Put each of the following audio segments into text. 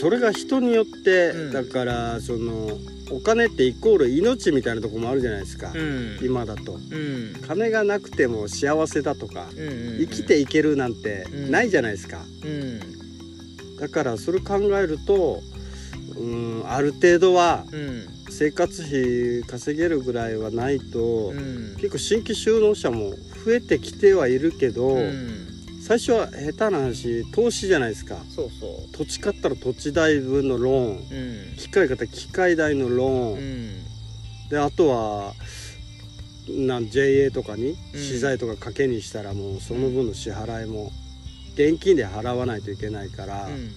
それが人によって、うん。だからそのお金ってイコール命みたいなとこもあるじゃないですか、うん。今だと。うん。金がなくても幸せだとか、うんうん生きていけるなんてうん。ないじゃないですか、うん。だからそれ考えるとうんある程度はうん。生活費稼げるぐらいはないと、うん。結構新規就農者も増えてきてはいるけど、うん最初は下手な話投資じゃないですか。そうそ土地買ったら土地代分のローン。ううん。機械買ったら機械代のローン、うん。であとはなん JA とかにうん。資材とか賭けにしたらもうその分の支払いも現金で払わないといけないから、うん。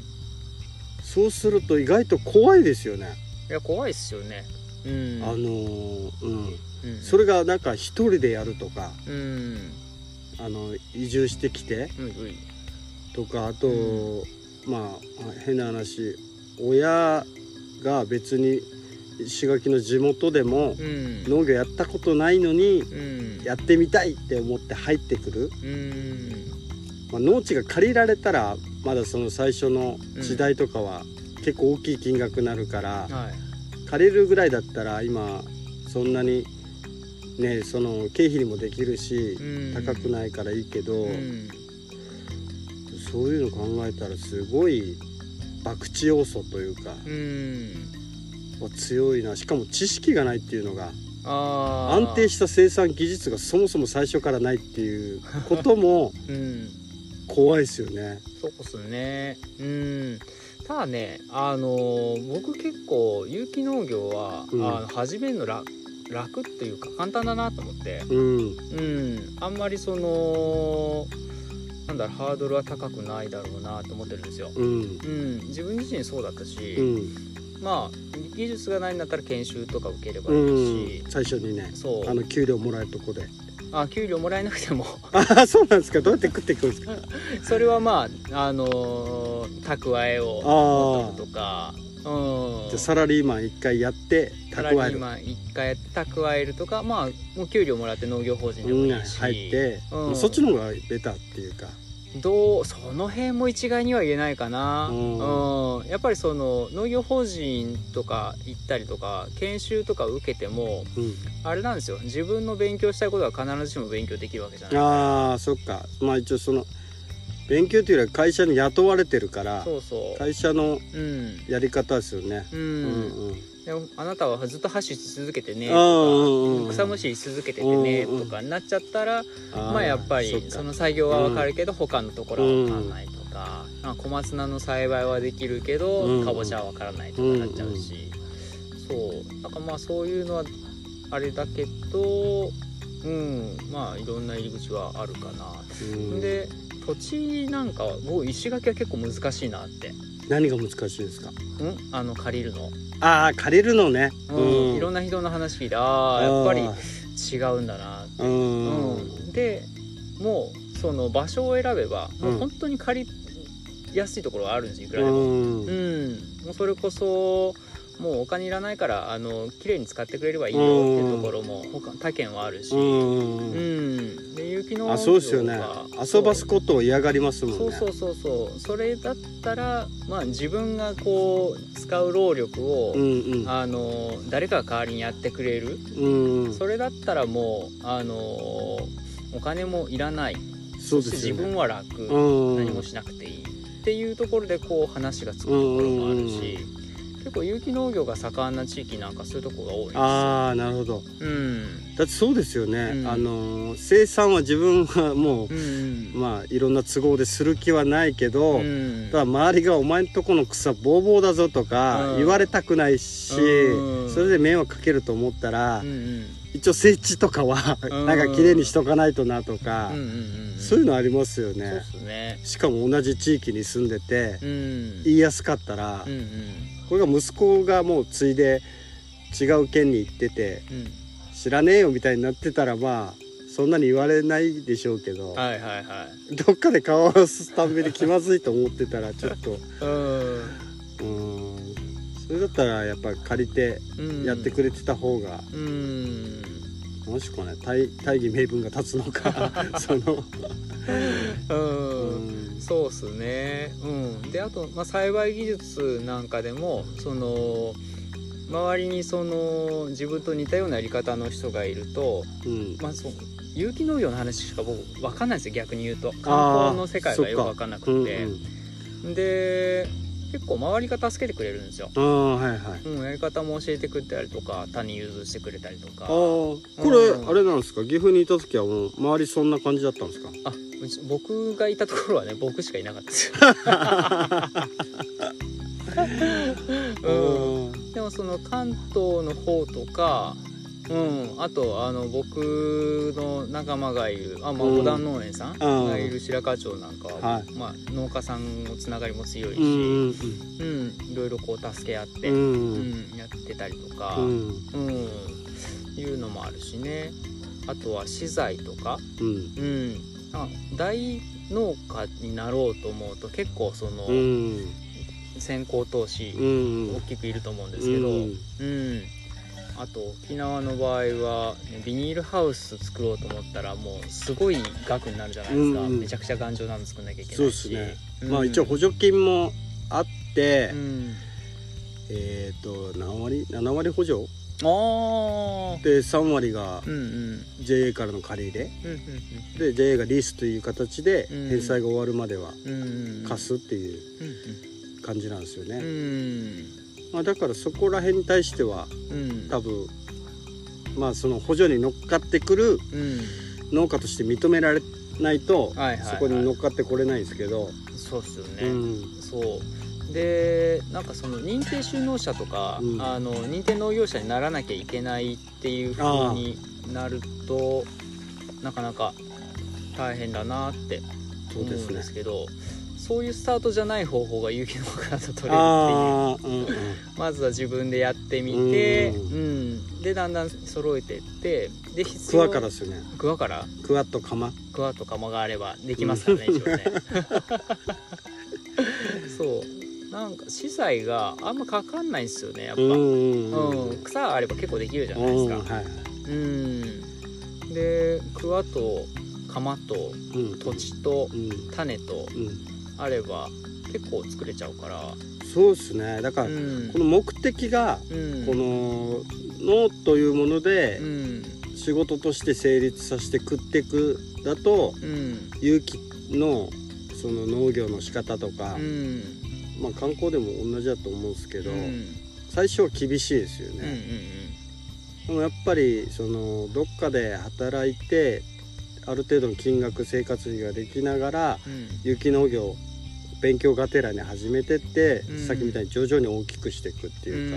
そうすると意外と怖いですよね、いや怖いっすよね。うん。あのーうん。うん。それがなんか一人でやるとかうんあの移住してきてとかあと、うまあ変な話親が別に石垣の地元でもうん。農業やったことないのにうん。やってみたいって思って入ってくる、うん。まあ、農地が借りられたらまだその最初の時代とかは結構大きい金額になるから、はい。借りるぐらいだったら今そんなにねその経費にもできるしうん。高くないからいいけど、うん。そういうの考えたらすごい博打要素というか、うん。は強いな。しかも知識がないっていうのが安定した生産技術がそもそも最初からないっていうこともうん。怖いですよね。そうっすね。うん。ただねあのー僕結構有機農業は、うん。あの始めるの楽楽っていうか簡単だなと思って。うん。うん。あんまりそのなんだろうハードルは高くないだろうなと思ってるんですよ。うん。うん。自分自身そうだったし、うん。まあ技術がないんだったら研修とか受ければういいし。ん、最初にねそう。あの給料もらえるとこで。あ給料もらえなくても。あそうなんですか？どうやって食っていくんですか？それはまああのー蓄えを持っとくとか。うんじゃあサラリーマン一回やってサラリーマン一回やって蓄えるとかまあもう給料もらって農業法人でうんもいいし、入って、うん。そっちの方がベターっていうか。どうその辺も一概には言えないかな、ううんん。やっぱりその農業法人とか行ったりとか研修とか受けてもうん。あれなんですよ。自分の勉強したいことは必ずしも勉強できるわけじゃない。あーそっか。まあ一応その勉強というよりは会社に雇われてるからそうそう。会社のうん。やり方ですよね。うん、うんうんでもあなたはずっと箸し続けてねとか草むしりし続けててねとかになっちゃったらまあやっぱりその作業はわかるけど他のところはわかんないとか、まあ小松菜の栽培はできるけど、うん。かぼちゃはわからないとかなっちゃうし、そうなん。かまあそういうのはあれだけどうん。まあいろんな入り口はあるかな、うん。で土地なんかは僕石垣は結構難しいなって。何が難しいですか？うん？あの借りるの、ああ借りるのね。うん。いろんな人の話聞いてああやっぱりあ違うんだなって。ーうん。うん、でもうその場所を選べば、もう本当に借りやすいところがあるんですよいくらでも、うん。うん。もうそれこそもうお金いらないからあの綺麗に使ってくれればいいよっていうところも他他県はあるし、ううん。んで雪のあそうですよね。が遊ばすことを嫌がりますもんね。そうそうそうそう。それだったらまあ自分がこう使う労力を、うんうん。あの誰かが代わりにやってくれる。うんそれだったらもうあのお金もいらない。そうですよね。分は楽、うん何もしなくていい。っていうところでこう話がつくところもあるし、結構有機農業が盛んな地域なんかそういうところが多いです。ああなるほど。うん。だってそうですよね。うん。あの生産は自分はもううん。まあいろんな都合でする気はないけど、うん。ただ周りが「お前んとこの草ボーボーだぞ」とかうん。言われたくないし、うん。それで迷惑かけると思ったら、うんうん。一応整地とかはうん。なんか綺麗にしとかないとなとか、うんうんうんそういうのありますよね。ね。しかも同じ地域に住んでてうん。言いやすかったら、うんうんこれが息子がもう継いで違う県に行っててうん。知らねえよみたいになってたらまあそんなに言われないでしょうけど、はいはいはい。どっかで顔を合わすたんびに気まずいと思ってたら ちょっと。うん。うん。それだったらやっぱ借りてうん。やってくれてた方が、うんもしくはね大大義名分が立つのか その、うん。うん。そうっすね。うん。であと、まあ、栽培技術なんかでもその周りにその自分と似たようなやり方の人がいるとうん。まあそう有機農業の話しか僕分かんないんですよ逆に言うと。観光の世界がよく分かんなくうんてうん。で結構周りが助けてくれるんですよ、ああはいはい。うん、やり方も教えてくれたりとか種融通してくれたりとか。ああこれうん。あれなんですか？岐阜にいた時はもう周りそんな感じだったんですか？あ僕がいたところはね僕しかいなかったですよ、うん、うん。でもその関東の方とかうん、あとあの僕の仲間がいるあ、まあ、うん。五段農園さんうん。がいる白川町なんかは、はい。まあ、農家さんのつながりも強いし、うんうんいろいろこう助け合って、ううんんやってたりとか、ううんん。いうのもあるしね。あとは資材とか、うん。うん、あ大農家になろうと思うと結構その、うん。先行投資うん。大きくいると思うんですけど、うん。うん、あと沖縄の場合は、ね、ビニールハウス作ろうと思ったらもうすごい額になるじゃないですか、うんうん。めちゃくちゃ頑丈なの作んなきゃいけそうないし。ですね。うん。まあ一応補助金もあってうん。えっと何割7割補助？あー。で3割がうんうん。JA からの借り入れ。うんで JA がリースという形でうん。返済が終わるまではうんうんうん。貸すっていううん感じなんですようん。ね、まあ、だからそこら辺に対してはうん。多分まあその補助に乗っかってくるうん。農家として認められないとそこに乗っかってこれないんですけど、そうっすよね、うん。そう。でなんかその認定就農者とか、うん。あの認定農業者にならなきゃいけないっていう風になるとなかなか大変だなって思うんそうですね。ですけどそういうスタートじゃない方法が有機農家だと取れるっていううんうん。まずは自分でやってみて、ううん。でだんだん揃えてってで必クワからですよね。クワから？クワと釜。クワと釜があればできますからね、一応ね。そう。なんか資材があんまかかんないんですよねやっぱ、ううんん。うん。草あれば結構できるじゃないですか。うんはいうん。でクワと釜とうん。土地とうん。種とうんあれば結構作れちゃうから。そうですね。だからうん。この目的がうん。この脳というものでうん。仕事として成立させて食っていくだとうん。有機のその農業の仕方とかうん。まあ観光でも同じだと思うんですけどうん。最初は厳しいですようんうんねでもやっぱりそのどっかで働いてある程度の金額生活費ができながらうん。有機農業勉強がてらに始めてって、うん。さっきみたいに徐々に大きくしていくってうんいう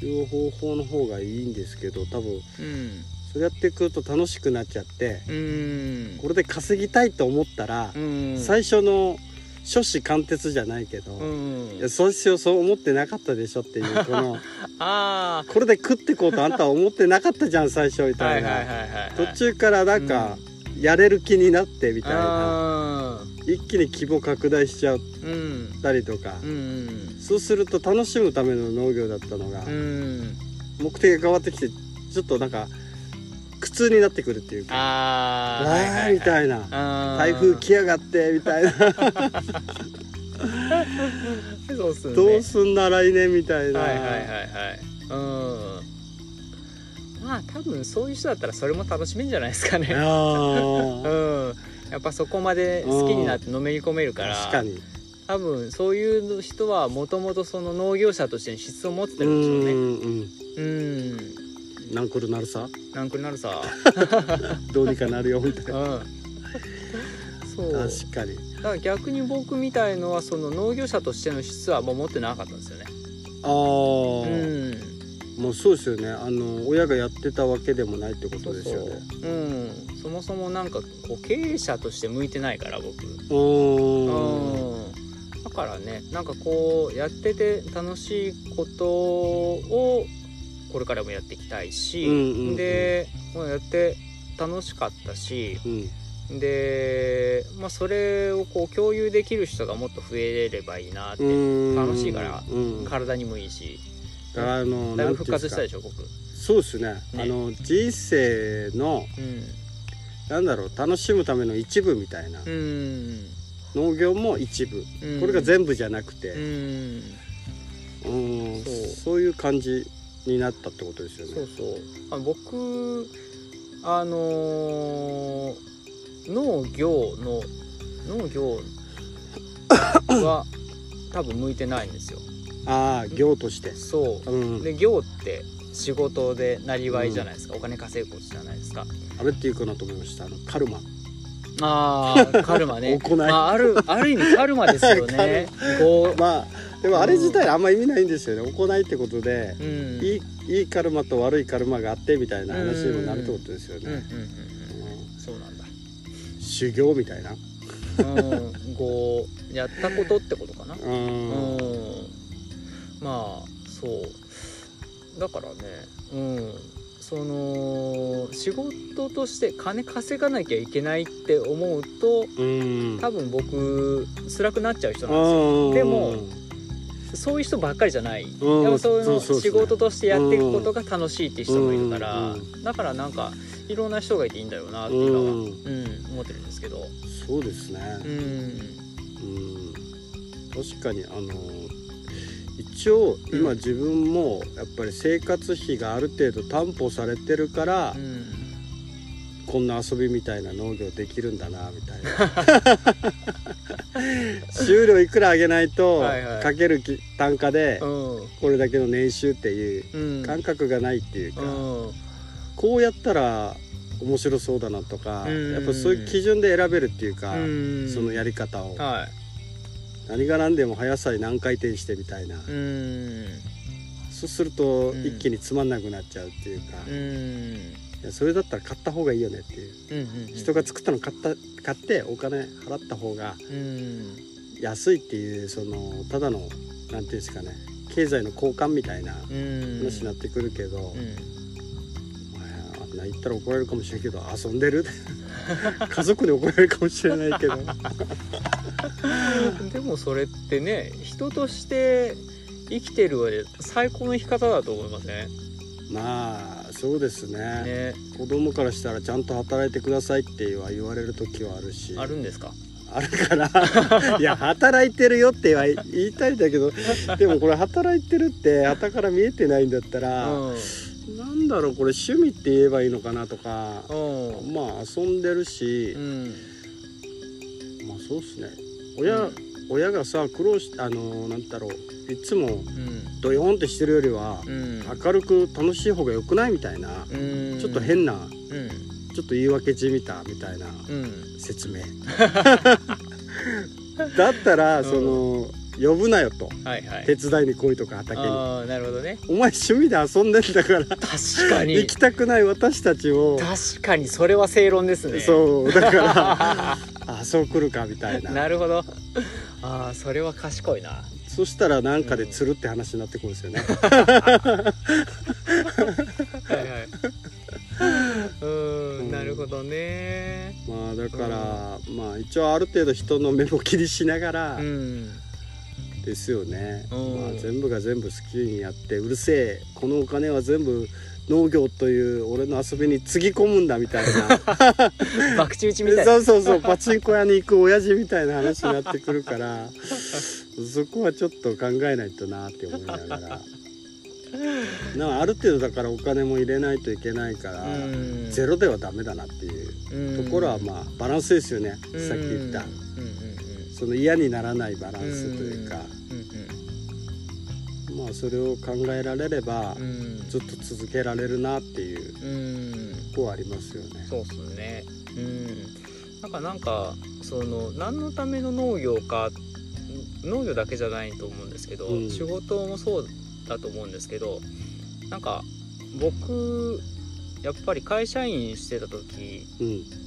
か、いう方法の方がいいんですけど多分うん。それやってくると楽しくなっちゃってうん。これで稼ぎたいと思ったら、うん。最初の初子貫徹じゃないけど、うん。いやそうしようそう思ってなかったでしょっていう このあこれで食ってこうとあんたは思ってなかったじゃん最初みたいな、途中からなんか、やれる気になってみたいな。あ一気に規模拡大しちゃっーうんたりとか、うん。そうすると楽しむための農業だったのが、うん目的が変わってきてちょっとなんか苦痛になってくるっていうかあーわーはいはい。はいみたいな。台風来やがってみたいな。そうっすね。どうすんな来年みたいな、はいはいはいはい。うん。まあ多分そういう人だったらそれも楽しめんじゃないですかね。うんやっぱそこまで好きになってのめり込めるから確かに。多分そういう人はもともとその農業者としての質を持ってうるんでしょうねんうん。うん。なんくるなるさ？なんくなるさ。どうにかなるよみたいな。うん。そう。だ確かに。から逆に僕みたいのはその農業者としての質はもう持ってなかったんですよね。ああ、うんもうそうですよね。あの親がやってたわけでもないってことですよね。そうう。ん。そもそもなんかこう経営者として向いてないから僕。うー。んうん。だからねなんかこうやってて楽しいことをこれからもやっていきたいし、うんうんうん。でもうやって楽しかったしうん。で、まあ、それをこう共有できる人がもっと増えればいいなって、うん。楽しいから体にもいいしらあのだいぶ復活したでしょ僕。そうですね。あの人生のうん。なんだろう楽しむための一部みたいな。うん。農業も一部、うん。これが全部じゃなくて、うん。うん。そう。そういう感じになったってことですよね。そうそう。あ僕あのー農業の農業は多分向いてないんですよああ業として。そう。うん、で業って仕事でなりわいじゃないですか、お金稼ぐことじゃないですか。あれっていうかなと思いました。あのカルマ。あーカルマね。行い。まあ、あるある意味カルマですよね。こまあでもあれ自体あんま意味ないんですよね。行いってことでう、うん、いいいいカルマと悪いカルマがあってみたいな話にもなるってことですよね、うんうんうんうん。うん。そうなんだ。修行みたいな。うん。こうやったことってことかな。うん。うんまあそう。だからねうん。その仕事として金稼がなきゃいけないって思うとうん。多分僕辛くなっちゃう人なんですよ。うん。でもそういう人ばっかりじゃない、うん。やっぱそういうの仕事としてやっていくことが楽しいっていう人もいるから、うん。だからなんかいろんな人がいていいんだよなって今は、ううんん思ってるんですけど、そうですね。うん、うん。確かにあの一応今うん。自分もやっぱり生活費がある程度担保されてるから、うん。こんな遊びみたいな農業できるんだなみたいな。収量いくら上げないとはいはい。かけるき単価でうん。これだけの年収っていううん。感覚がないっていうか、うん。こうやったら面白そうだなとか、うん。やっぱそういう基準で選べるっていうか、うん。そのやり方を、は何が何でも葉野菜何回転してみたいな、そうするとうん。一気につまんなくなっちゃうっていうか、それだったら買った方がいいよねっていう、人が作ったの買った買ってお金払った方がうん。安いっていうそのただのなんていうんですかね経済の交換みたいなうん。話になってくるけど、な言ったら怒られるかもしれんけど遊んでる？家族で怒られるかもしれないけど。でもそれってね人として生きてる上で最高の生き方だと思いますね。まあそうですね。ね。子供からしたらちゃんと働いてくださいっては言われる時はあるし。あるんですか？あるから いや働いてるよっては言いたいんだけど。でもこれ働いてるって旗から見えてないんだったうら、んなんだろうこれ趣味って言えばいいのかなとか、うん。まあ遊んでるし。う、ん。まあそうっすね。親、親がさ苦労しあのなんだろう。いつもうん。ドヨーンってしてるよりは、うん。明るく楽しい方が良くないみたいな、うん。ちょっと変なうん。ちょっと言い訳じみたみたいなうん。説明。だったら、うん。その呼ぶなよと。はいはい。手伝いに来いとか畑に。ああなるほどね。お前趣味で遊んでんだから。確かに。行きたくない私たちを。確かにそれは正論ですね。そうだから。あそう来るかみたいな。なるほど。ああそれは賢いな。そしたらなんかで釣るって話になってくるんですよね、はいはい。うんうん。なるほどね。まあだから、まあ一応ある程度人の目も気にしながらうんですよね、うん。まあ、全部が全部好きにやってうるせえ。このお金は全部農業という俺の遊びにつぎ込むんだみたいな。博打打ちみたい。なそうそうそう。パチンコ屋に行く親父みたいな話になってくるからそこはちょっと考えないとなって思いながら。なある程度だからお金も入れないといけないから、うん。ゼロではダメだなっていううんところはまあバランスですよね、さっき言ったその嫌にならないバランスというか、まあそれを考えられればうん。うんずっと続けられるなっていうこはありますよね。そうっすね。うん。なんかなんかその何のための農業か農業だけじゃないと思うんですけど、うん。仕事もそうだと思うんですけどなんか僕やっぱり会社員してた時、うん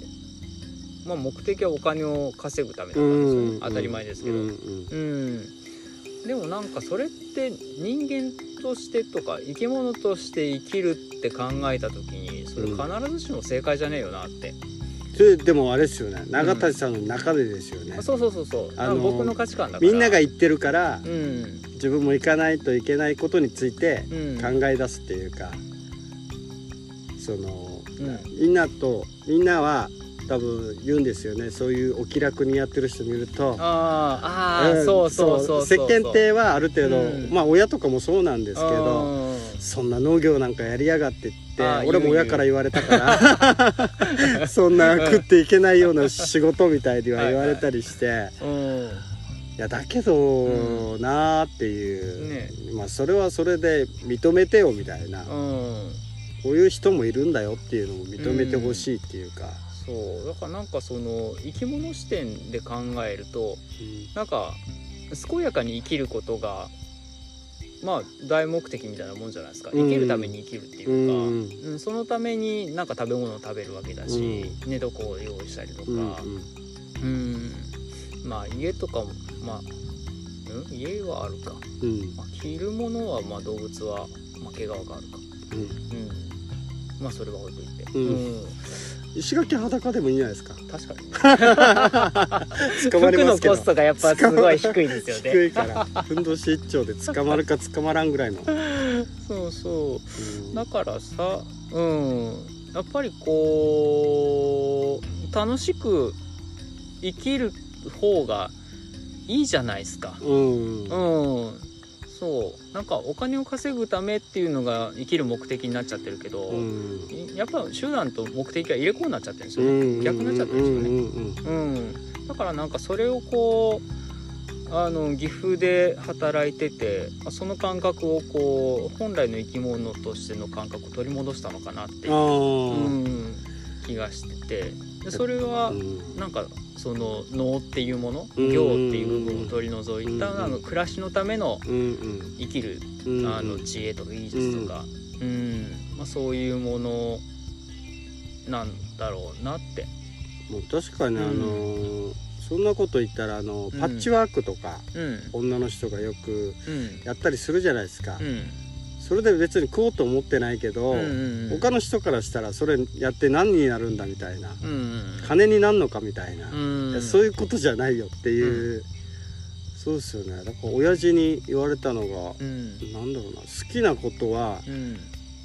まあ、目的はお金を稼ぐためだったんですよね、当たり前ですけど、うんうん、でもなんかそれって人間としてとか生き物として生きるって考えた時にそれ必ずしも正解じゃねえよなって、それでもあれですよね。永田さんの中でですよね、あそうそうそうそう、あのー僕の価値観だから。みんなが言ってるからうん。自分も行かないといけないことについてうん。考え出すっていうか、その、うん。みんなとみんなは多分言うんですよね。そういうお気楽にやってる人見ると。あーあー、んそうそうそうそう。世間体はある程度、うん。まあ親とかもそうなんですけどうん。そんな農業なんかやりやがってって俺も親から言われたから そんな食っていけないような仕事みたいには言われたりして。うん。いやだけどなーっていう、ねまあそれはそれで認めてよみたいな、うん。こういう人もいるんだよっていうのも認めてほしいっていうか、そう。だからなんかその生き物視点で考えるとなんか健やかに生きることがまあ大目的みたいなもんじゃないですか。うん。生きるために生きるっていうか、うんうん。そのためになんか食べ物を食べるわけだし、寝床を用意したりとか、うんうん。うん。まあ家とかもまあ、うん、家はあるか、うん。まあ、着るものはまあ動物は、まあ、毛皮があるか。うん。うん。まあそれは置いといて、うん石垣裸でもいいんじゃないですか。確かに。ね捕まり服のますけどコストがやっぱすごい低いですよね低いから。ふんどし一丁で捕まるか捕まらんぐらいの、そうそう。うん。だからさうん。やっぱりこう楽しく生きる方がいいじゃないですか。うん。うんそう。なんかお金を稼ぐためっていうのが生きる目的になっちゃってるけど、うん。やっぱ手段と目的が入れ子になっちゃってるんですよね、うん。逆になっちゃってるんですよね。うんだからなんかそれをこうあの岐阜で働いててあその感覚をこう本来の生き物としての感覚を取り戻したのかなっていう、あうん、気がしてて。でそれはなんかその能っていうものうん。行っていう部分を取り除いたうんあの暮らしのためのうん生きるうんあの知恵とか技術とか、うん。まあ、そういうものなんだろうなって。もう確かにあのーそんなこと言ったらあのうん。パッチワークとか、うん。女の人がよくうん。やったりするじゃないですか、うんそれで別に食おうと思ってないけど、うんうんうん。他の人からしたらそれやって何になるんだみたいな、うんうん金になんのかみたいな、うんいやそういうことじゃないよっていう、そうですよね。だから親父に言われたのが、うん。なんだろうな好きなことはうん。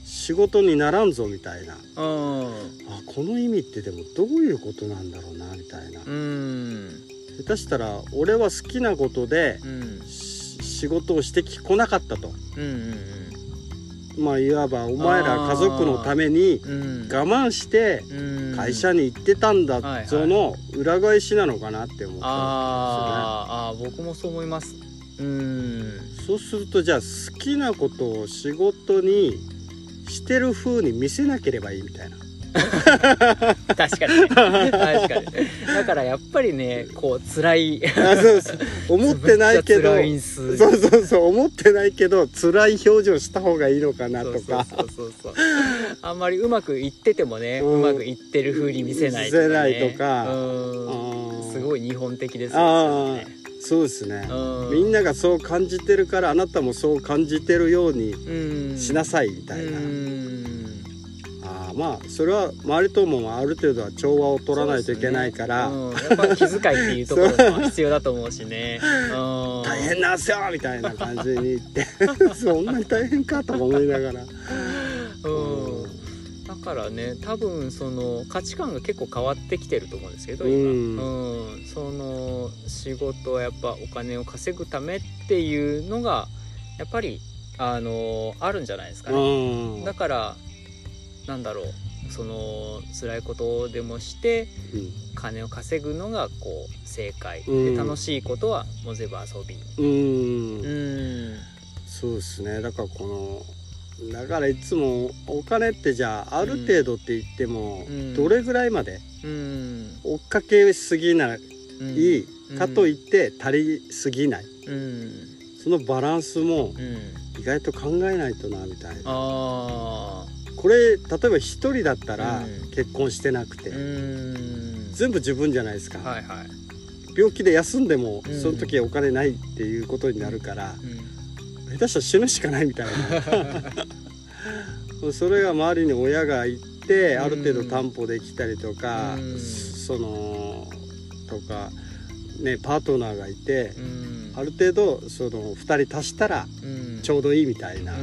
仕事にならんぞみたいな。ああこの意味ってでもどういうことなんだろうなみたいな、うん。下手したら俺は好きなことで仕事をしてきこなかったと。うんうんまあいわばお前ら家族のためにうん。我慢してうん。会社に行ってたんだぞの裏返しなのかなって思ったんあーあー僕もそう思います。うん。ですよねそうするとじゃあ好きなことを仕事にしてる風に見せなければいいみたいな 確かにね。確かに。だからやっぱりねこう辛い。あそうそう。思ってないけど。そうそうそう。思ってないけど辛い表情した方がいいのかなとか。そうそうそうあんまりうまくいっててもね、ううんまくいってる風に見せないとか、ね、見せないとか。うん。すごい日本的ですあよね。あそうですね。うん。みんながそう感じてるからあなたもそう感じてるようにうん。しなさいみたいな、まあそれは周りともある程度は調和を取らないといけないから、ね。うん。やっぱ気遣いっていうところも必要だと思うしね。うん。大変なんすよみたいな感じに言って。そんなに大変かとか思いながら、うん。だからね多分その価値観が結構変わってきてると思うんですけど今、うん。うん。その仕事はやっぱお金を稼ぐためっていうのがやっぱりあのあるんじゃないですかね。うん。だからなんだろうその辛いことでもしてうん金を稼ぐのがこう正解、うん。で楽しいことはもう全部遊び。うん。うん。そうですね。だからこのだからいつもお金ってじゃあある程度って言っても、うん。どれぐらいまでうん。追っかけすぎないうん。かといって足りすぎない、うん。そのバランスもうん。意外と考えないとなみたいな。あこれ例えば一人だったらうん。結婚してなくて、全部自分じゃないですか、はいはい、病気で休んでもうん。その時お金ないっていうことになるから、う下手したら死ぬしかないみたいな。それが周りに親がいてある程度担保できたりとか、うん。そのとかねパートナーがいて、ん。ある程度その2人足したらうん。ちょうどいいみたいな、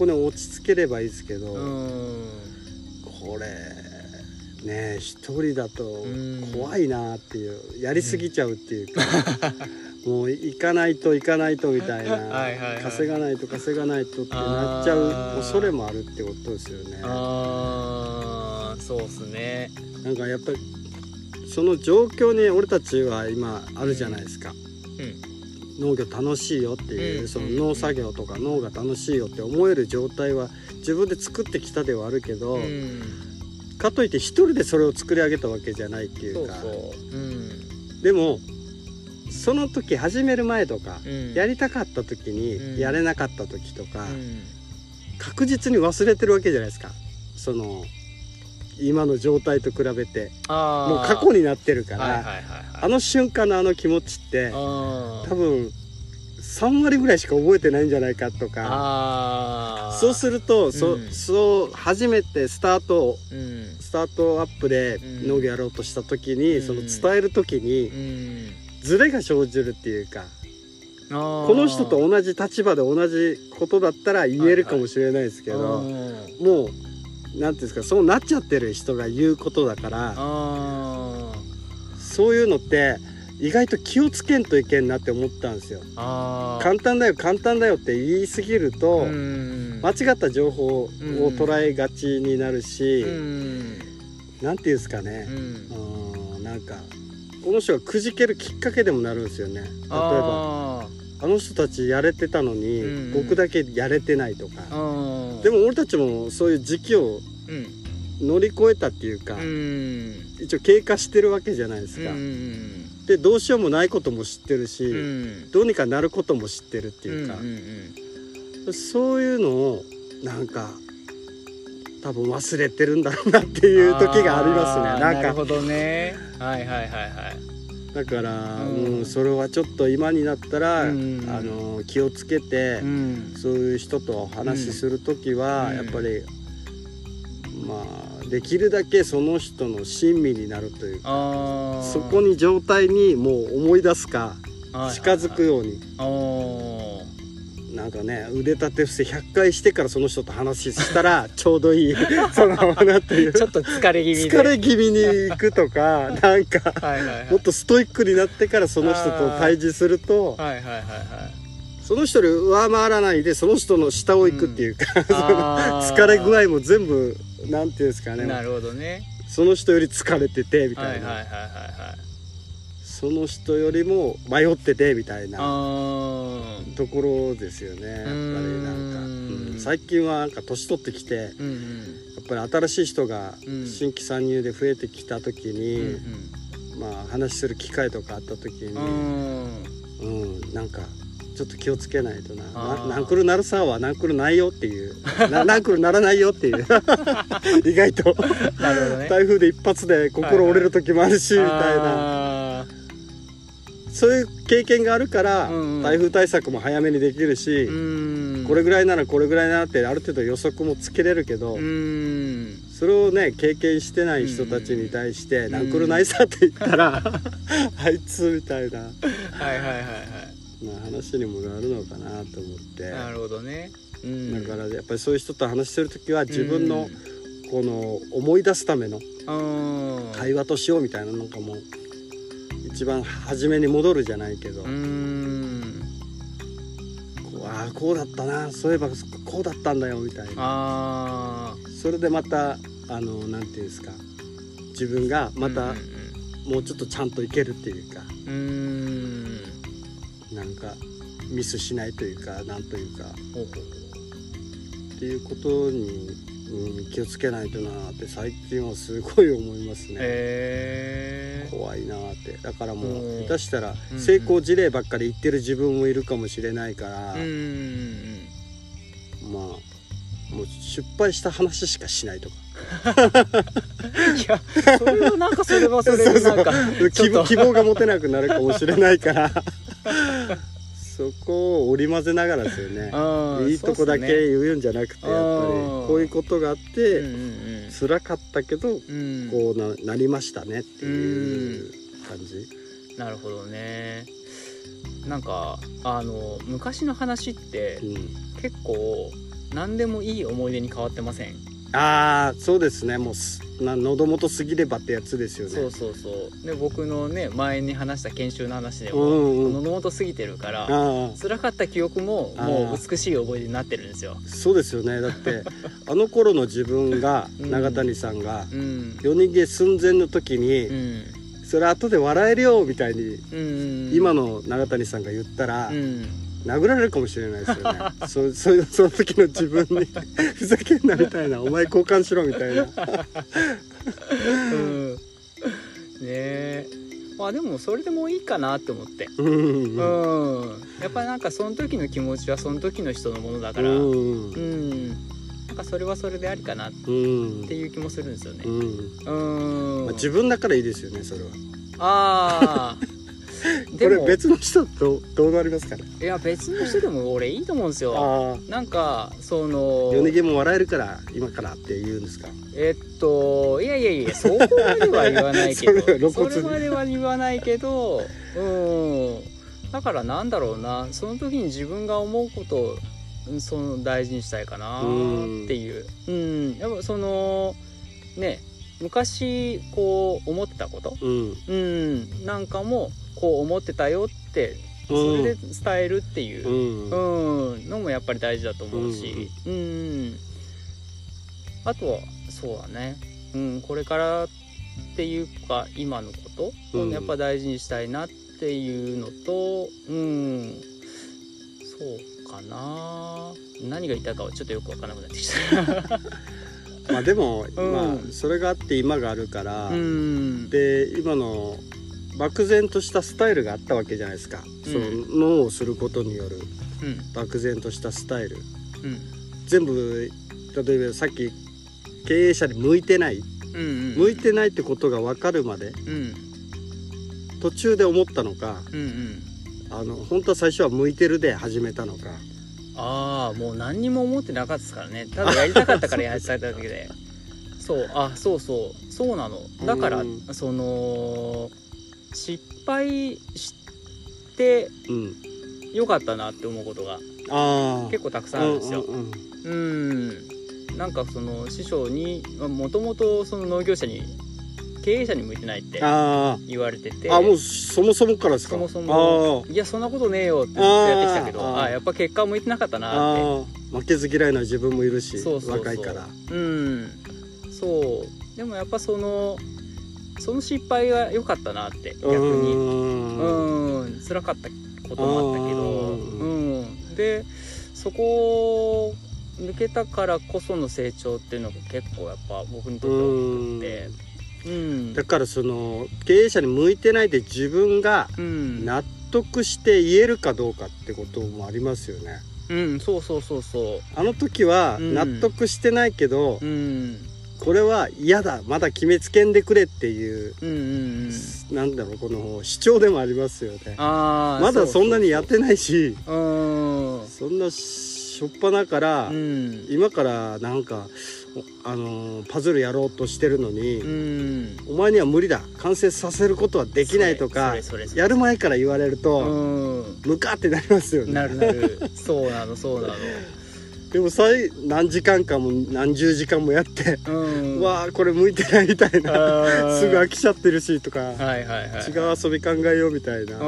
こに落ち着ければいいですけど、うん。これねえ一人だとうん。怖いなっていうやりすぎちゃうっていうか、もう行かないと行かないとみたいな 稼がないと稼がないとってなっちゃう恐れもあるってことですよね。あーそうっすね。なんかやっぱりその状況に俺たちは今あるじゃないですか。うん農業楽しいよっていう、うんその農作業とか農が楽しいよって思える状態は自分で作ってきたではあるけど、うん。かといって一人でそれを作り上げたわけじゃないっていううそう。うん。でもその時始める前とか、うん。やりたかった時にうん。やれなかった時とか、うん。確実に忘れてるわけじゃないですか。その今の状態と比べてもう過去になってるから、はいはいはいはい。あの瞬間のあの気持ちって多分3割ぐらいしか覚えてないんじゃないかとか。そうすると、そうん。そう初めてスタートうん。スタートアップでうん。農業やろうとした時に、うん。その伝える時にうん。ズレが生じるっていうかここの人と同じ立場で同じことだったら言えるかもしれないですけど、もうなんていうんですかそうなっちゃってる人が言うことだからあそういうのって意外と気をつけんといけんなって思ったんですよ。簡単だよ簡単だよって言い過ぎると、うん。間違った情報を捉えがちになるし、うん。なんていうんですかね。う、ん。うん、なんかこの人がくじけるきっかけでもなるんですよね。例えばああの人たちやれてたのに、うん僕だけやれてないとか、ー。でも俺たちもそういう時期をうん。乗り越えたっていうか、うん。一応経過してるわけじゃないですか、うんでどうしようもないことも知ってるし、うん。どうにかなることも知ってるっていうか、んんそういうのをなんか多分忘れてるんだろうなっていう時がありますね。なんか。なるほどね。はいはいはいはいだから、うん。うんそれはちょっと今になったら、うん。あの気をつけて、うん。そういう人と話しする時は、うん。やっぱりまあできるだけその人の親身になるというかそこに状態にもう思い出すか近づくように、なんかね腕立て伏せ100回してからその人と話したら ちょうどいい そのなんていう。ちょっと疲れ気味で。疲れ気味に行くとか なんかはいはいはい。もっとストイックになってからその人と対峙するとはいはいはいはいその人より上回らないでその人の下を行くっていうか、そのあー。疲れ具合も全部なんていうんですかね。なるほどね。その人より疲れててみたいな、はいはいはいはいはいその人よりも迷っててみたいなところですよね。やっぱりなんか、ううん。ん。最近はなんか年取ってきてやうんうん。っぱり新しい人がうん。新規参入で増えてきた時に、うんまあ話する機会とかあった時に、うんうん、なんかちょっと気をつけないとな。ナンクルなるさはナンクルないよっていう。なナンクルならないよっていう。意外と。ね。台風で一発で心折れる時もあるし、みたいな。あそういう経験があるから、台風対策も早めにできるし、これぐらいならこれぐらいなってある程度予測もつけれるけど、うん。それをね経験してない人たちに対して「ん。ナンクルないさ」って言ったら あいつみたいな、はいはいはいはい。まあ、話にもなるのかなと思って。なるほどね、うん、だからやっぱりそういう人と話してる時は自分のこの思い出すためのうん。会話としようみたいなのかも一番初めに戻るじゃないけど、うん。こうああこうだったな。そういえばこうだったんだよみたいな。あそれでまたあのなんていうんですか。自分がーまたうんもうちょっとちゃんといけるっていうか。うんうん。なんかミスしないというかなんというか。っていうことに、うん、気をつけないとなって最近はすごい思いますね。へえ怖いなって。だからもううん。下手したらうん成功事例ばっかり言ってる自分もいるかもしれないから、うんまあもう失敗した話しかしないとか。いやそれはなんかそれはそれでなんか 希望が持てなくなるかもしれないから そこを織り交ぜながらですよね。うんいいとこだけ言うんじゃなくてやっぱりうんこういうことがあっうんてうん。辛かったけどうん。うんこうななりましたねっていう感じ。なるほどね。なんかあの昔の話ってうん。結構何でもいい思い出に変わってません？ああそうですね。もう喉元過ぎればってやつですよね。そうそうそう。で僕のね前に話した研修の話でうも、んうん。喉元過ぎてるからあ辛かった記憶ももう美しい思い出になってるんですよ。あそうですよね。だって あの頃の自分がうん。永谷さんがうん。夜逃げ寸前の時に、うん。それ後で笑えるよみたいにうん今の永谷さんが言ったら、うん殴られるかもしれないですよね。そそその時の自分に。ふざけんなみたいな。お前交換しろみたいな。うん。ねえ。まあでもそれでもいいかなって思って。うん。やっぱなんかその時の気持ちはその時の人のものだうから。うん。ん。なんかそれはそれでありかなっうん。ていう気もするんですよね。うん。うん。まあ、自分だからいいですよねそれは。ああ これ別の人とどうなりますかね？いや別の人でも俺いいと思うんですよ。なんかその夜逃げも笑えるから今からって言うんですか？えっといやいやいやそこまでは言わないけど。それまでは言わないけどうん。だからなんだろうな。その時に自分が思うことをうんその大事にしたいかなっていう。うん。やっぱそのね昔こう思ってたこと？うん。うん。なんかもこう思ってたよってそれで伝えるっていう。う、ん。うん、のもやっぱり大事だと思うし、うん、あとはそうだね、うん、これからっていうか今のこと？をうん。やっぱ大事にしたいなっていうのと、うん、そうかな。何が言いたいかはちょっとよくわからなくなってきた。まあでも、うん。まあそれがあって今があるから、うん、で今の漠然としたスタイルがあったわけじゃないですか、うん。その脳をすることによるうん、漠然としたスタイル。うん、全部例えばさっき経営者に向いてない。うん、うん、向いてないってことが分かるまでうん、途中で思ったのかうん、うん。あの本当は最初は向いてるで始めたのかああもう何にも思ってなかったですからね。ただやりたかったから やっただけで。そうあそうそう。そうなの。だからうん。その失敗してうんよかったなって思うことが結構たくさんあるんですよ。うんうんうん。なんかその師匠にもともとその農業者に経営者に向いてないってあ言われてて。ああもうそもそもからですか？そもそも。いやそんなことねえよってずっとやってきたけどあやっぱ結果向いてなかったあなって。負けず嫌いな自分もいるしそうそうそう。若いから。うん。そう。でもやっぱそのその失敗が良かったなって逆に。うん。うん辛かったこともあったけど。うん。でそこを抜けたからこその成長っていうのが結構やっぱ僕にとっては大きくてうん。だからその経営者に向いてないで自分がうん。納得して言えるかどうかってこともありますよね。うんそうそうそうそあの時はうん。納得してないけど、ううん。これは嫌だまだ決めつけんでくれっていう、うんうんうん。なんだろうこの主張でもありますよね。あーまだそんなにやってないしそんなしょっぱなから、うん。今からなんかあのーパズルやろうとしてるのに、うん。お前には無理だ。完成させることはできないとかやる前から言われると、うん。ムカってなりますよね。なるなる。そうなのそうなの。でも最何時間かも何十時間もやって、うわあこれ向いてないみたいな。すぐ飽きちゃってるしとか、はいはいはい違う遊び考えようみたいな、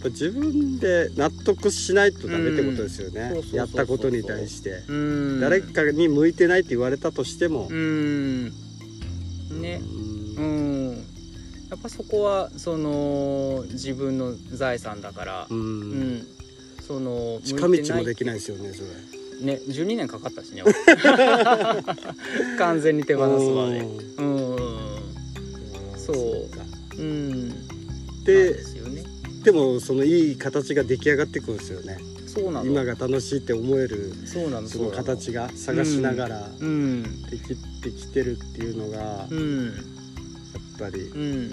っぱ自分で納得しないとダメってことですよね。やったことに対して、うん。誰かに向いてないって言われたとしても、うん。ね。ううん。んやっぱそこはその自分の財産だから。うん。うん。その近道もできないですよねそれ。ね12年かかったしね。完全に手放すまで。うん。そう。か。うん。でですよねでもそのいい形が出来上がってくるんですよね。そうなの。今が楽しいって思えるそうなのその形が探しながらうん。できてきてるっていうのがやっうん。ぱりうん。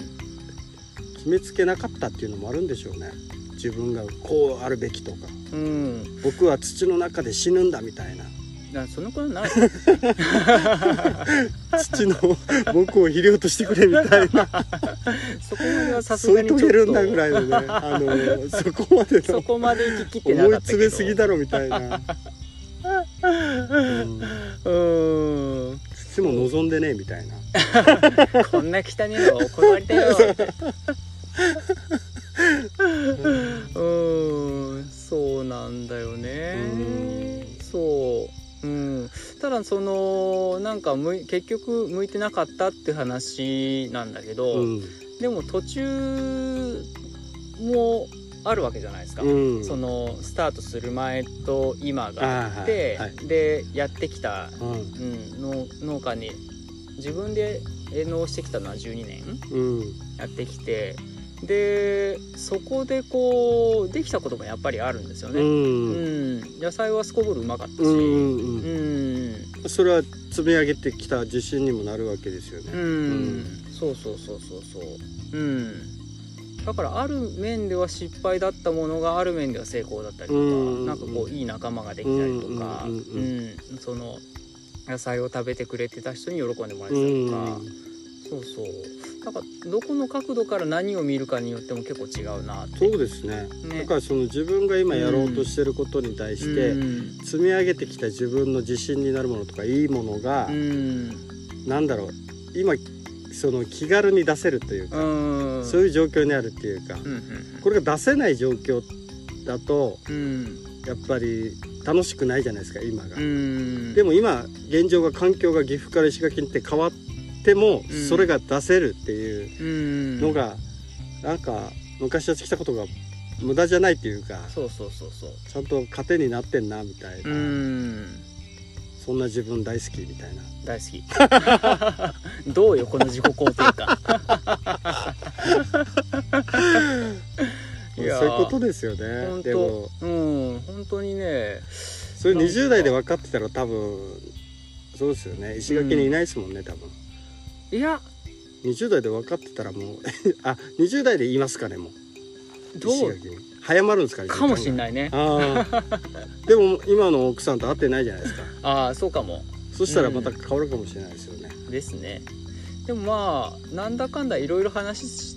決めつけなかったっていうのもあるんでしょうね。自分がこうあるべきとか。うん。僕は土の中で死ぬんだみたいなだその子はない。土の僕を肥料としてくれみたいな。そこまではさすがにちょっと。るんだぐらいのねあの そこまでのそこまで行ききってな思いかったけど。詰めすぎだろみたいな。うん。うん土も望んでねえみたいな。こんな汚いのはお断りだよ。うん。そうなんだよね。そううん。ただそのなんか結局向いてなかったって話なんだけど、うん。でも途中もあるわけじゃないですか、うん。そのスタートする前と今があって、はいはいでやってきた、うん。うん、農農家に自分で営農してきたのは12年うん。やってきてでそこでこうできたこともやっぱりあるんですようね。うん。ん。野菜はすこぶるうまかったし、うんうんうん。うんそれは積み上げてきた自信にもなるわけですよね。うん、そうそうそうそうそう。うん。だからある面では失敗だったものがある面では成功だったりとか、うん。なんかこういい仲間ができたりとか、うんうんうんうん。その野菜を食べてくれてた人に喜んでもらえたとか、そうそう。だからどこの角度から何を見るかによっても結構違うなそうですね。ね。だからその自分が今やろうとしてることに対してうん。積み上げてきた自分の自信になるものとかいいものがうん。なんだろう。今その気軽に出せるといううかん。そういう状況にあるっていうかうんうんこれが出せない状況だとうん。やっぱり楽しくないじゃないですか今が。う。ん。でも今現状が環境が岐阜から石垣にって変わってもうんそれが出せるっていううん。のがなんか昔やってきたことが無駄じゃないっていうかそうそうそうそう。ちゃんと糧になってんなみたいな。うん。そんな自分大好きみたいな。大好き。どうよこの自己肯定感。そういうことですよね。本でも。当うん。本当にね。それ20代で分かってたら多分そうですよね。石垣にいないですもんね多分いや。20代で分かってたらもう あ20代で言いますかねもう。どう？早まるんですかねかもしんいないね。ああ でも今の奥さんと会ってないじゃないですか。ああそうかも。そしたらまた変わるかもしれないですよね、ですね。でもまあなんだかんだいろいろ話し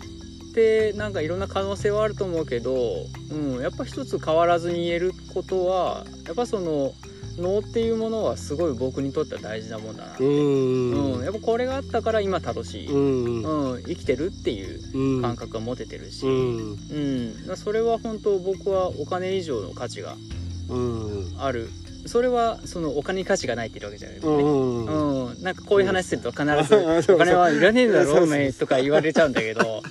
てなんかいろんな可能性はあると思うけど、うん、やっぱ一つ変わらずに言えることはやっぱその能っていうものはすごい僕にとっては大事なもんだな、うーんうん、やっぱこれがあったから今楽しい、ううん。んうん。生きてるっていううん感覚が持ててるし、ううん。それは本当僕はお金以上の価値がうん。ある。それはそのお金に価値がないって言うわけじゃないよね、うんうんうん、なんかこういう話すると必あず そう「お金はいらねえだろそうそうお前」とか言われちゃうんだけど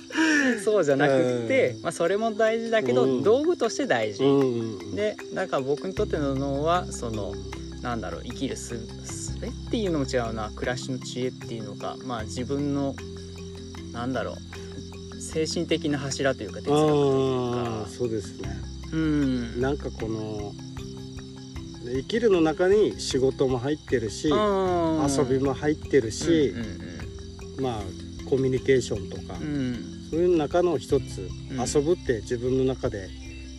そうじゃなくってう、ん。まあ、それも大事だけど、うん。道具として大事、うんでだから僕にとっての脳はそのなんだろう生きるすすべっていうのも違うな。暮らしの知恵っていうのか。まあ自分のなんだろう精神的な柱というか哲学というか。そうですね。うん。なんかこの生きるの中に仕事も入ってるし遊びも入ってるしうんうんまあコミュニケーションとか。うんうんそういう中の一つうん。遊ぶって自分の中で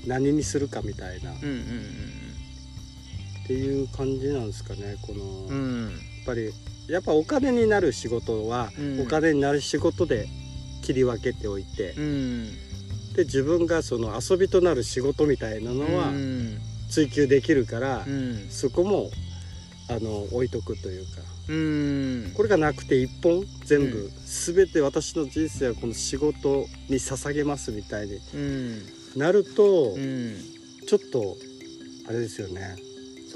何にするかみたいな。っうんうんていう感じなんですかねこのうんうん。やっぱりやっぱお金になる仕事はうん。お金になる仕事で切り分けておいてうん。で自分がその遊びとなる仕事みたいなのはうん。追求できるからうん。そこもあの置いとくというかうん。これがなくて一本全う部全て私の人生はこの仕事に捧げますみたいに。うん。なるとうん。ちょっとあれですよね。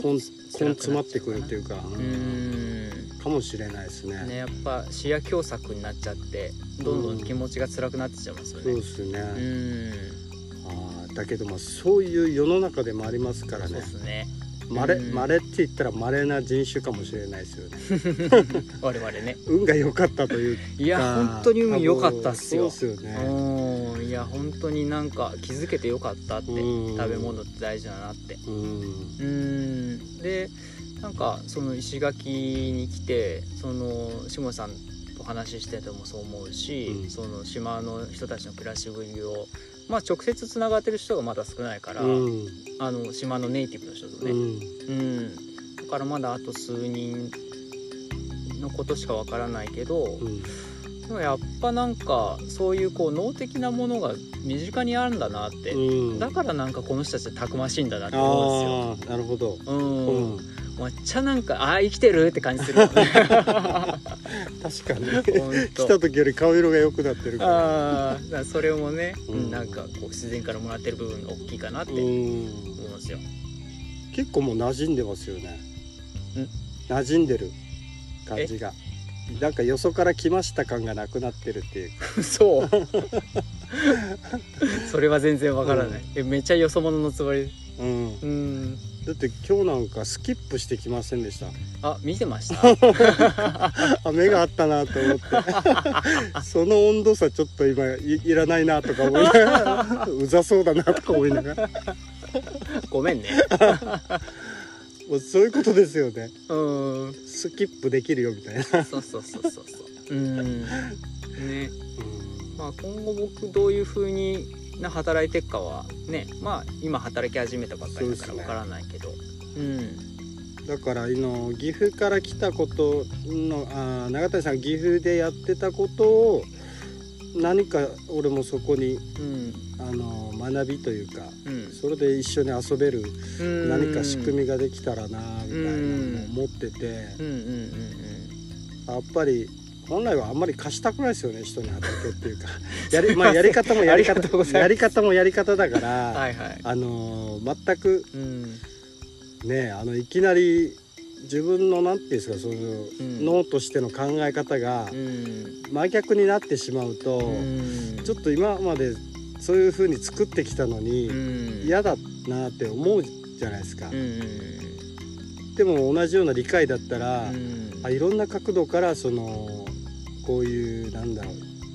こんこん詰まってくるというかううん。んかもしれないですね。ねやっぱ視野狭窄になっちゃってどんどん気持ちが辛くなってきちゃいますよね。そうですね、うん。あーだけどもそういう世の中でもありますからそうねですねまれうん。まれって言ったらまれな人種かもしれないですよね。我々ね。運が良かったといういや本当に運良かったっすよ。そうですよね。うん。いや本当になんか気づけてよかったってうん。食べ物って大事だなって。うん。うん。でなんかその石垣に来てその下さんと話しててもそう思うし、うん。その島の人たちの暮らしぶりをまあ直接つながってる人がまだ少ないから、うん。あの島のネイティブの人とね、うん。うん。だからまだあと数人のことしかわからないけど、うんでもやっぱなんかそういうこう脳的なものが身近にあるんだなって、うん。だからなんかこの人たちたくましいんだなって思うんですよ。ああなるほど、うん。うん。めっちゃなんかあー生きてるって感じするよね。確かに。来た時より顔色が良くなってるから。あそれもね、うん。うんなんかこう自然からもらってる部分が大きいかなって思うん。うんですよ。結構もう馴染んでますよね。ん？馴染んでる。感じがなんかよそから来ました感がなくなってるっていうか。そう。それは全然わからない、えめっちゃよそ者のつもり？うん。うん。だって今日なんかスキップしてきませんでした。あ見てました？あ目があったなと思って。その温度差ちょっと今いいらないなとか思いながら。うざそうだなとか思いながら。ごめんねもうそういうことですよね。うん。スキップできるよみたいな、そうそうそうそう。そううん。ね。うん。まあ今後僕どういう風にな働いていくかはねまあ今働き始めたばっかりだからわからないけど。う,、だからあの岐阜から来たことのあー永谷さん岐阜でやってたことを何か俺もそこにんうん。あの学びというかうん。それで一緒に遊べるうん。何か仕組みができたらなみたいなのうんも思っててうんうんうんやっぱり本来はあんまり貸したくないですよね人に畑っていうか。やり,、まあ、やり方もやりありがとうございます。方やり方もやり方だから、はいはい。あの全くうん。ねあのいきなり自分のなんていうんですかその、ん。脳としての考え方がうん。真逆になってしまうと、うん。ちょっと今までそういう風に作ってきたのに、うん。嫌だなって思うじゃないですか、でも同じような理解だったら、うん。あいろんな角度からそのこういうなんだろ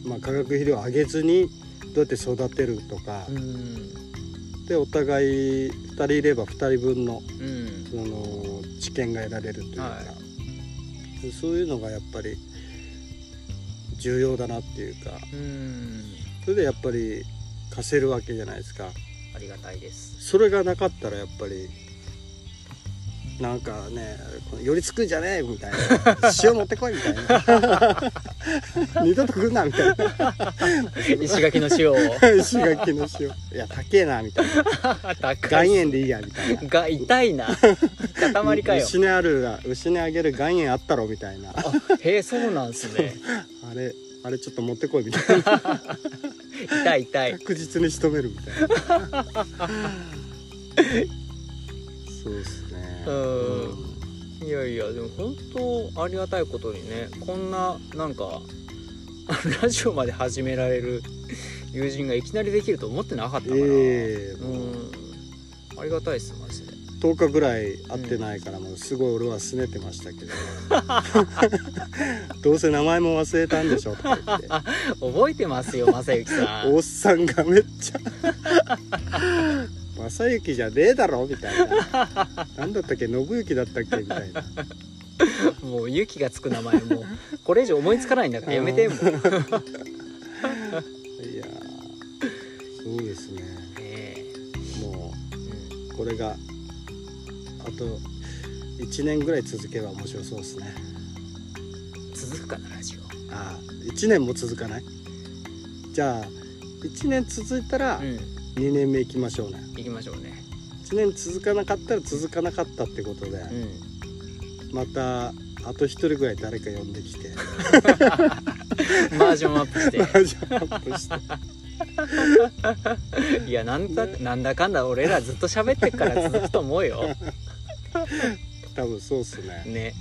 う、まあ、化学肥料を上げずにどうやって育てるとか、うん。でお互い2人いれば2人分のうん。その知見が得られるというか、はそういうのがやっぱり重要だなっていうかうん。それでやっぱり貸せるわけじゃないですか。ありがたいです。それがなかったらやっぱりなんかね寄りつくんじゃねえみたいな。塩持ってこいみたいな。二度と来んなみたいな。石垣の塩を。石垣の塩。いや高えなみたいな。岩塩でいいやみたいな。が痛いな。塊かよ。牛にある牛にあげる岩塩あったろみたいな。あへえそうなんすね。あれあれちょっと持ってこいみたいな。痛い痛い。確実に仕留めるみたいな。そうですね。うんいやいやでも本当ありがたいことにねこんななんか ラジオまで始められる 友人がいきなりできると思ってなかったから、ええうん。ありがたいですマジで。10日ぐらい会ってないからもうすごい俺は拗ねてましたけど。どうせ名前も忘れたんでしょとか言って。覚えてますよ正幸さん。おっさんがめっちゃ「正行じゃねえだろ」みたいな「何だったっけ？信行だったっけ」みたいな。もうユキがつく名前もうこれ以上思いつかないんだから。やめてもう。いやーそうですね。えもえうこれがあと1年ぐらい続けば面白そうですね。うん続くかなラジオ。ああ1年も続かない？じゃあ1年続いたらうん2年目行きましょうね。行きましょうね。1年続かなかったら続かなかったってことでうん。またあと1人ぐらい誰か呼んできて。バージョンアップして。バージョンアップして。いやなんだなんだかんだ俺らずっと喋ってっから続くと思うよ 多分そうっすね。ね、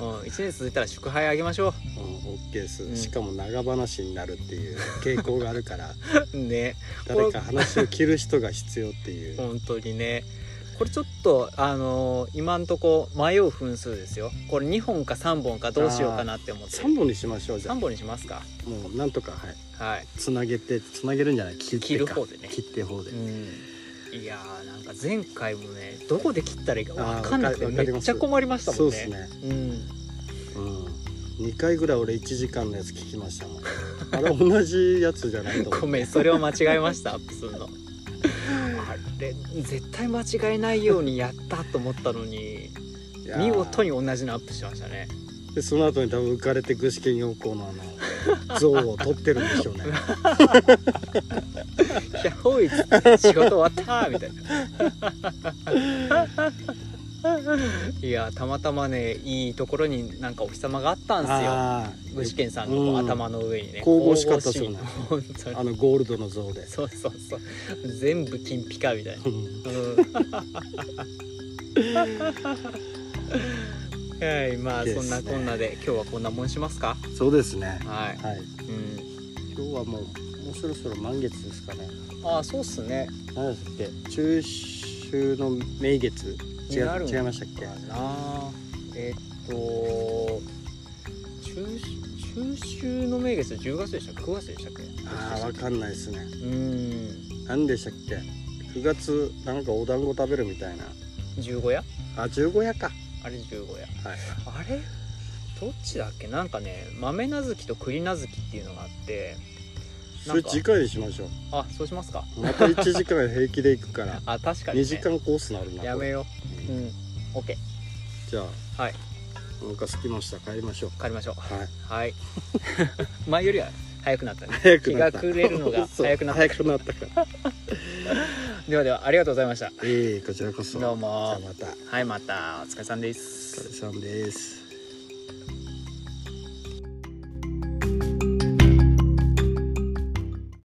うん。うん、1年続いたら祝杯あげましょう。ん、OK です、うん。しかも長話になるっていう傾向があるから。う ね。誰か話を切る人が必要っていう。本当にね。これちょっとあのー今んとこ迷う分数ですよ。これ2本か3本かどうしようかなって思って。3本にしましょうじゃあ。3本にしますか。もうなんとかはい。はい。つなげてつなげるんじゃない？切る方でね。切って方で、うん。いやーなんか前回もねどこで切ったらいいか分かんなくてめっちゃ困りましたもね。そうんですね。うん。うん2回ぐらい俺1時間のやつ聞きましたもん。あれ同じやつじゃないと思う。ごめんそれを間違えましたアップするの。あれ絶対間違えないようにやったと思ったのに見事に同じのアップしましたねでその後に多分浮かれて具志堅用高のあの像を撮ってるんでしょうね「ひゃほい!」仕事終わったみたいな。いやたまたまねいいところになんかお日様があったんですよ。あ具志堅さんのこううん。頭の上にね。神々しかったっすよね。ああのゴールドの像で。そうそうそう。全部金ピカみたいな、うん。うん、はいまあそんなこんなで今日はこんなもんしますか？そうですね。はい、はい。うん、今日はもうもうそろそろ満月ですかね。ああそうっすね。何でしたっけ？中秋の名月。違違いましたっけ？かなえっと中中秋の名月10月でしたっけ？9月でしたっけ？ああわかんないですね。うん。何でしたっけ？9月なんかお団子食べるみたいな。十五夜？あ十五夜かあれ十五夜。はいあれ？どっちだっけ？なんかね豆なずきと栗なずきっていうのがあってそれ次回にしましょあそうしますか。うまた1時間平気で行くから。あ確かに、ね、2時間コースなるな。やめよう。うん。OK じゃあはい。お腹空きました。帰りましょう。帰りましょう。はい。はい。前よりは早くなったね。早くなった。日が暮れるのが早くなった。早くなったからではではありがとうございました。ええこちらこそ。どうも。じゃあまた。はいまた。お疲れさんです。お疲れさんです